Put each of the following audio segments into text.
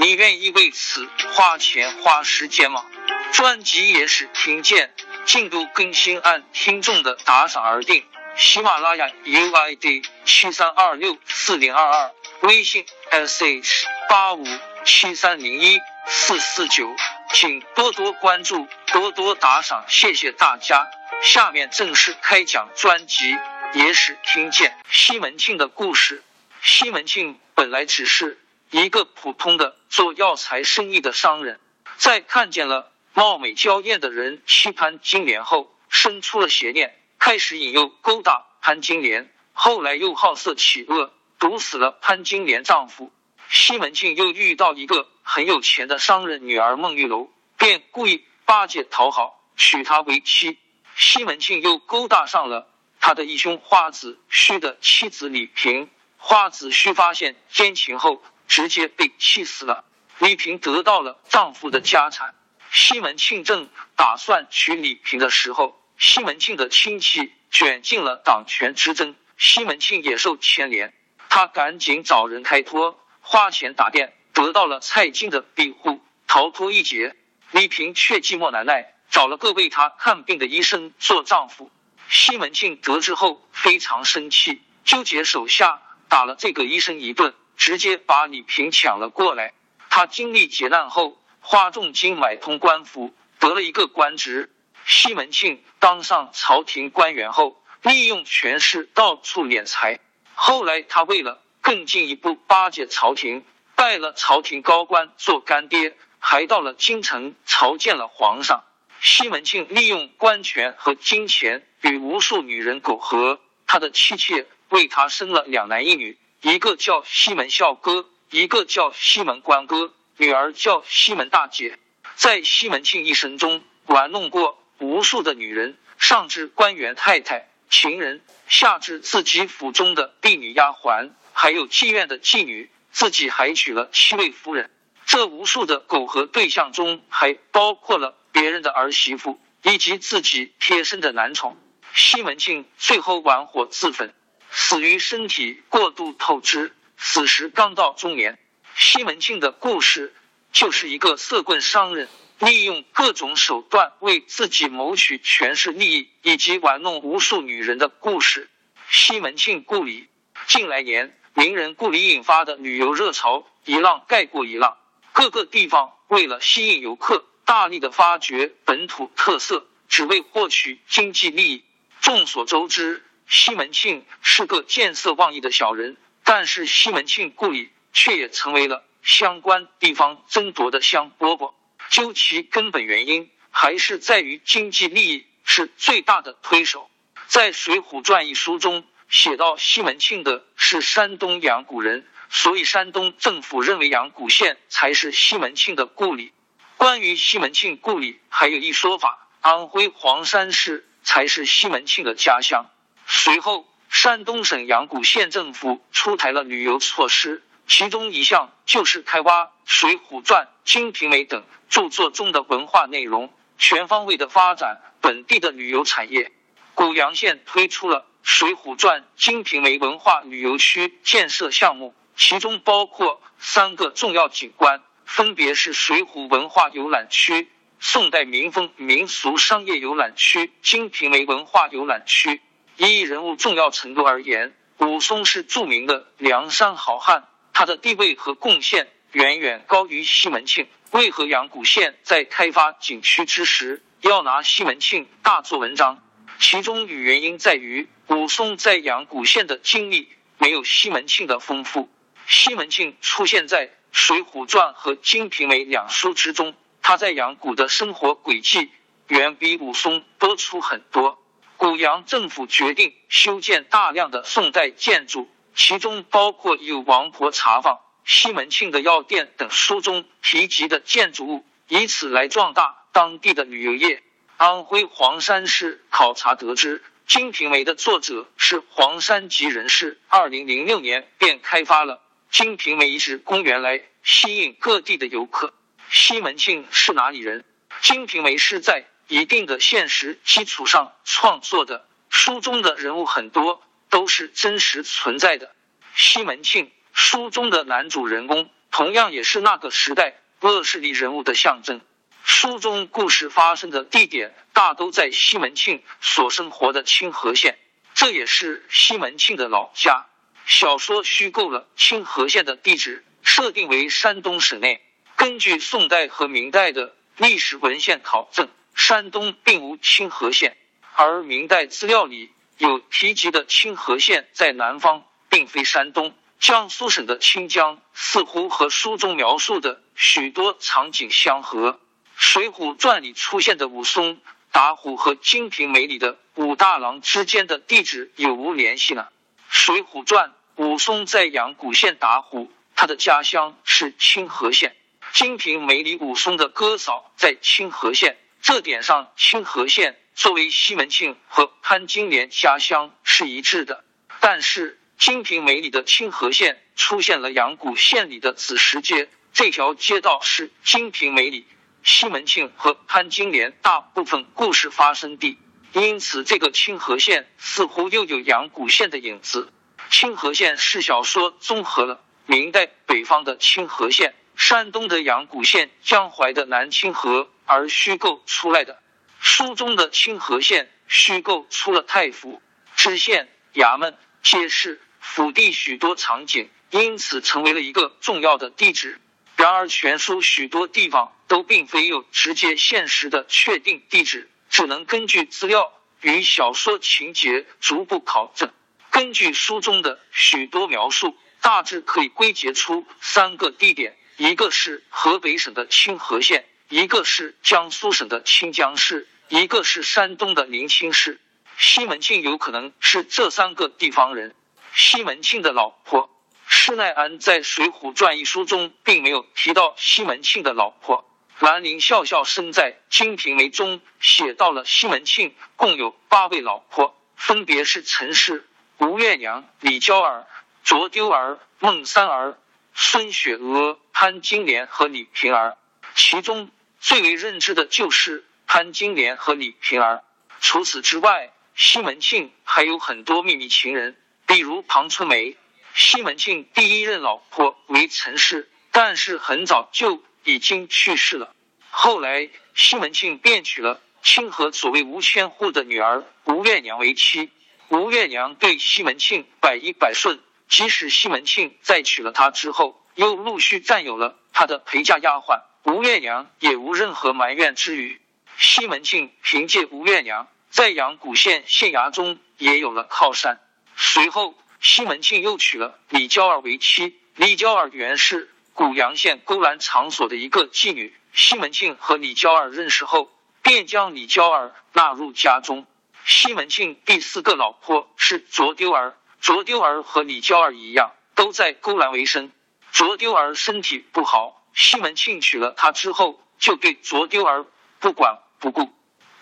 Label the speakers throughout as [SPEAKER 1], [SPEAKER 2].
[SPEAKER 1] 你愿意为此花钱花时间吗？专辑也是听见。进度更新按听众的打赏而定。喜马拉雅 UID 七三二六四零二二，微信 sh 八五七三零一四四九，请多多关注，多多打赏，谢谢大家。下面正式开讲专辑《野史听见》西门庆的故事。西门庆本来只是一个普通的做药材生意的商人，在看见了。貌美娇艳的人欺潘金莲后，生出了邪念，开始引诱勾搭潘金莲。后来又好色起恶，毒死了潘金莲丈夫。西门庆又遇到一个很有钱的商人女儿孟玉楼，便故意巴结讨好，娶她为妻。西门庆又勾搭上了他的义兄花子虚的妻子李萍。花子虚发现奸情后，直接被气死了。李萍得到了丈夫的家产。西门庆正打算娶李萍的时候，西门庆的亲戚卷进了党权之争，西门庆也受牵连。他赶紧找人开脱，花钱打店，得到了蔡京的庇护，逃脱一劫。李萍却寂寞难耐，找了个为他看病的医生做丈夫。西门庆得知后非常生气，纠结手下打了这个医生一顿，直接把李平抢了过来。他经历劫难后。花重金买通官府，得了一个官职。西门庆当上朝廷官员后，利用权势到处敛财。后来他为了更进一步巴结朝廷，拜了朝廷高官做干爹，还到了京城朝见了皇上。西门庆利用官权和金钱与无数女人苟合，他的妻妾为他生了两男一女，一个叫西门孝哥，一个叫西门官哥。女儿叫西门大姐，在西门庆一生中玩弄过无数的女人，上至官员太太、情人，下至自己府中的婢女丫鬟，还有妓院的妓女，自己还娶了七位夫人。这无数的苟合对象中，还包括了别人的儿媳妇以及自己贴身的男宠。西门庆最后玩火自焚，死于身体过度透支，死时刚到中年。西门庆的故事就是一个色棍商人，利用各种手段为自己谋取权势利益，以及玩弄无数女人的故事。西门庆故里，近来年名人故里引发的旅游热潮一浪盖过一浪，各个地方为了吸引游客，大力的发掘本土特色，只为获取经济利益。众所周知，西门庆是个见色忘义的小人，但是西门庆故里。却也成为了相关地方争夺的香饽饽。究其根本原因，还是在于经济利益是最大的推手。在《水浒传》一书中写到，西门庆的是山东阳谷人，所以山东政府认为阳谷县才是西门庆的故里。关于西门庆故里，还有一说法：安徽黄山市才是西门庆的家乡。随后，山东省阳谷县政府出台了旅游措施。其中一项就是开挖《水浒传》《金瓶梅》等著作中的文化内容，全方位的发展本地的旅游产业。古阳县推出了《水浒传》《金瓶梅》文化旅游区建设项目，其中包括三个重要景观，分别是水浒文化游览区、宋代民风民俗商业游览区、金瓶梅文化游览区。依人物重要程度而言，武松是著名的梁山好汉。他的地位和贡献远远高于西门庆。为何阳谷县在开发景区之时要拿西门庆大做文章？其中与原因在于武松在阳谷县的经历没有西门庆的丰富。西门庆出现在《水浒传》和《金瓶梅》两书之中，他在阳谷的生活轨迹远比武松多出很多。古阳政府决定修建大量的宋代建筑，其中包括有王婆茶坊。西门庆的药店等书中提及的建筑物，以此来壮大当地的旅游业。安徽黄山市考察得知，《金瓶梅》的作者是黄山籍人士。二零零六年便开发了金瓶梅遗址公园来吸引各地的游客。西门庆是哪里人？《金瓶梅》是在一定的现实基础上创作的，书中的人物很多都是真实存在的。西门庆。书中的男主人公同样也是那个时代恶势力人物的象征。书中故事发生的地点大都在西门庆所生活的清河县，这也是西门庆的老家。小说虚构了清河县的地址，设定为山东省内。根据宋代和明代的历史文献考证，山东并无清河县，而明代资料里有提及的清河县在南方，并非山东。江苏省的清江似乎和书中描述的许多场景相合，《水浒传》里出现的武松打虎和《金瓶梅》里的武大郎之间的地址有无联系呢？《水浒传》武松在阳谷县打虎，他的家乡是清河县；《金瓶梅》里武松的哥嫂在清河县，这点上清河县作为西门庆和潘金莲家乡是一致的，但是。《金瓶梅》里的清河县出现了阳谷县里的子时街，这条街道是《金瓶梅》里西门庆和潘金莲大部分故事发生地，因此这个清河县似乎又有阳谷县的影子。清河县是小说综合了明代北方的清河县、山东的阳谷县、江淮的南清河而虚构出来的。书中的清河县虚构出了太府、知县、衙门、街市。府地许多场景，因此成为了一个重要的地址。然而，全书许多地方都并非有直接现实的确定地址，只能根据资料与小说情节逐步考证。根据书中的许多描述，大致可以归结出三个地点：一个是河北省的清河县，一个是江苏省的清江市，一个是山东的临清市。西门庆有可能是这三个地方人。西门庆的老婆施耐庵在《水浒传》一书中并没有提到西门庆的老婆。兰陵笑笑生在《金瓶梅》中写到了西门庆共有八位老婆，分别是陈氏、吴月娘、李娇儿、卓丢儿、孟三儿、孙雪娥、潘金莲和李瓶儿。其中最为认知的就是潘金莲和李瓶儿。除此之外，西门庆还有很多秘密情人。比如庞春梅，西门庆第一任老婆为陈氏，但是很早就已经去世了。后来西门庆便娶了清河所谓吴千户的女儿吴月娘为妻。吴月娘对西门庆百依百顺，即使西门庆在娶了她之后，又陆续占有了他的陪嫁丫鬟，吴月娘也无任何埋怨之语。西门庆凭借吴月娘，在阳谷县县衙中也有了靠山。随后，西门庆又娶了李娇儿为妻。李娇儿原是古阳县勾栏场所的一个妓女。西门庆和李娇儿认识后，便将李娇儿纳入家中。西门庆第四个老婆是卓丢儿。卓丢儿和李娇儿一样，都在勾栏为生。卓丢儿身体不好，西门庆娶了她之后，就对卓丢儿不管不顾。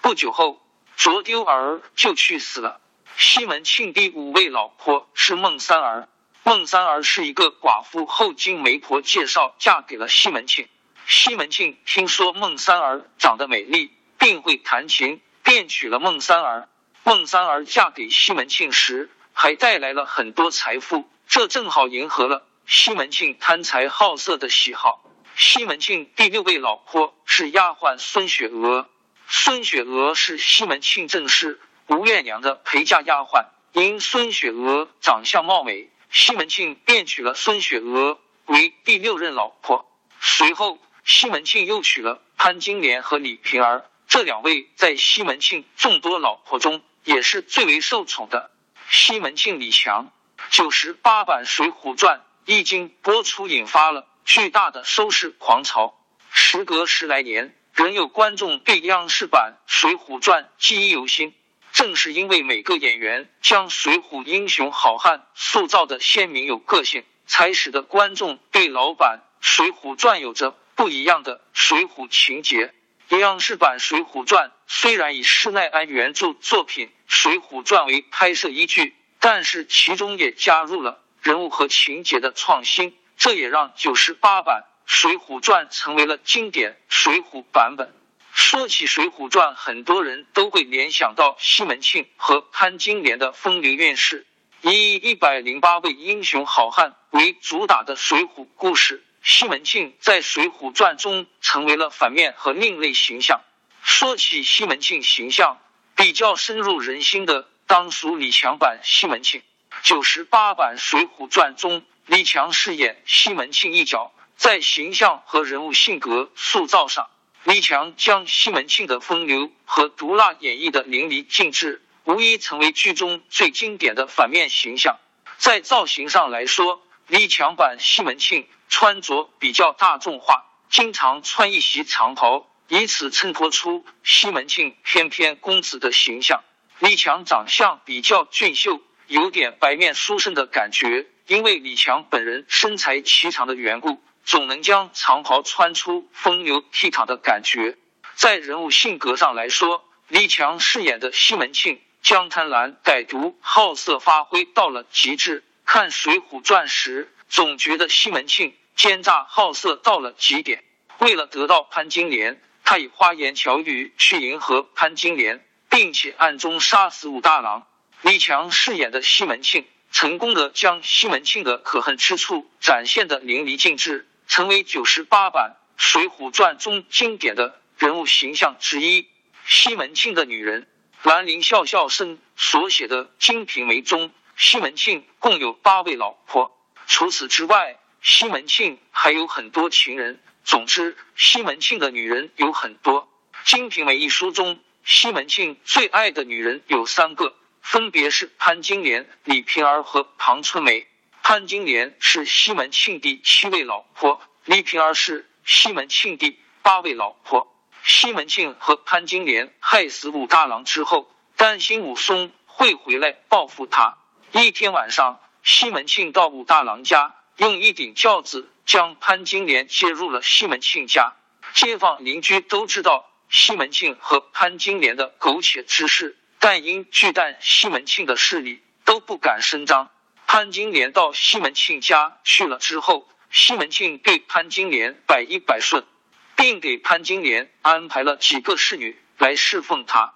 [SPEAKER 1] 不久后，卓丢儿就去死了。西门庆第五位老婆是孟三儿，孟三儿是一个寡妇，后经媒婆介绍嫁给了西门庆。西门庆听说孟三儿长得美丽，并会弹琴，便娶了孟三儿。孟三儿嫁给西门庆时，还带来了很多财富，这正好迎合了西门庆贪财好色的喜好。西门庆第六位老婆是丫鬟孙雪娥，孙雪娥是西门庆正室。吴月娘的陪嫁丫鬟，因孙雪娥长相貌美，西门庆便娶了孙雪娥为第六任老婆。随后，西门庆又娶了潘金莲和李瓶儿，这两位在西门庆众多老婆中也是最为受宠的。西门庆李强九十八版《水浒传》一经播出，引发了巨大的收视狂潮。时隔十来年，仍有观众对央视版《水浒传》记忆犹新。正是因为每个演员将水浒英雄好汉塑造的鲜明有个性，才使得观众对老版《水浒传》有着不一样的水浒情节。央视版《水浒传》虽然以施耐庵原著作品《水浒传》为拍摄依据，但是其中也加入了人物和情节的创新，这也让九十八版《水浒传》成为了经典水浒版本。说起《水浒传》，很多人都会联想到西门庆和潘金莲的风流韵事。以一百零八位英雄好汉为主打的水浒故事，西门庆在《水浒传》中成为了反面和另类形象。说起西门庆形象，比较深入人心的当属李强版西门庆。九十八版《水浒传》中，李强饰演西门庆一角，在形象和人物性格塑造上。李强将西门庆的风流和毒辣演绎的淋漓尽致，无疑成为剧中最经典的反面形象。在造型上来说，李强版西门庆穿着比较大众化，经常穿一袭长袍，以此衬托出西门庆翩翩公子的形象。李强长相比较俊秀，有点白面书生的感觉，因为李强本人身材颀长的缘故。总能将长袍穿出风流倜傥的感觉。在人物性格上来说，李强饰演的西门庆将贪婪、歹毒、好色发挥到了极致。看《水浒传》时，总觉得西门庆奸诈好色到了极点。为了得到潘金莲，他以花言巧语去迎合潘金莲，并且暗中杀死武大郎。李强饰演的西门庆，成功的将西门庆的可恨之处展现的淋漓尽致。成为九十八版《水浒传》中经典的人物形象之一。西门庆的女人，兰陵笑笑生所写的《金瓶梅》中，西门庆共有八位老婆。除此之外，西门庆还有很多情人。总之，西门庆的女人有很多。《金瓶梅》一书中，西门庆最爱的女人有三个，分别是潘金莲、李瓶儿和庞春梅。潘金莲是西门庆第七位老婆，李瓶儿是西门庆第八位老婆。西门庆和潘金莲害死武大郎之后，担心武松会回来报复他。一天晚上，西门庆到武大郎家，用一顶轿子将潘金莲接入了西门庆家。街坊邻居都知道西门庆和潘金莲的苟且之事，但因惧惮西门庆的势力，都不敢声张。潘金莲到西门庆家去了之后，西门庆对潘金莲百依百顺，并给潘金莲安排了几个侍女来侍奉他。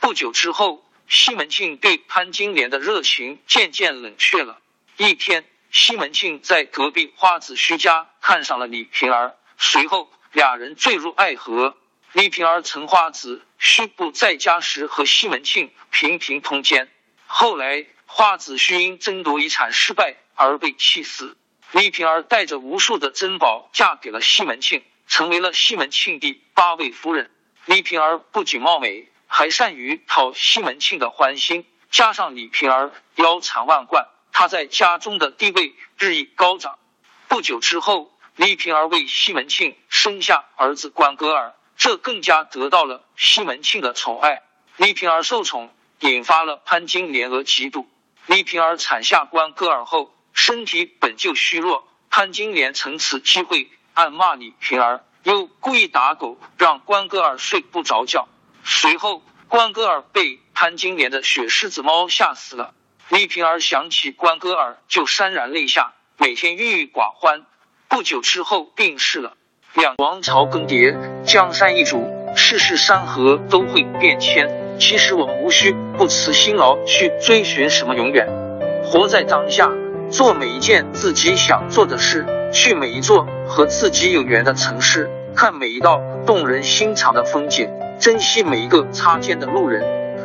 [SPEAKER 1] 不久之后，西门庆对潘金莲的热情渐渐冷却了。一天，西门庆在隔壁花子虚家看上了李瓶儿，随后俩人坠入爱河。李瓶儿趁花子虚不在家时和西门庆频频通奸，后来。花子虚因争夺遗产失败而被气死，李瓶儿带着无数的珍宝嫁给了西门庆，成为了西门庆第八位夫人。李瓶儿不仅貌美，还善于讨西门庆的欢心，加上李瓶儿腰缠万贯，他在家中的地位日益高涨。不久之后，李瓶儿为西门庆生下儿子关哥儿，这更加得到了西门庆的宠爱。李瓶儿受宠，引发了潘金莲而嫉妒。李瓶儿产下关哥儿后，身体本就虚弱，潘金莲趁此机会暗骂李瓶儿，又故意打狗，让关哥儿睡不着觉。随后，关哥儿被潘金莲的雪狮子猫吓死了。丽萍儿想起关哥儿，就潸然泪下，每天郁郁寡欢。不久之后病逝了。两王朝更迭，江山易主，世事山河都会变迁。其实我们无需不辞辛劳去追寻什么永远，活在当下，做每一件自己想做的事，去每一座和自己有缘的城市，看每一道动人心肠的风景，珍惜每一个擦肩的路人。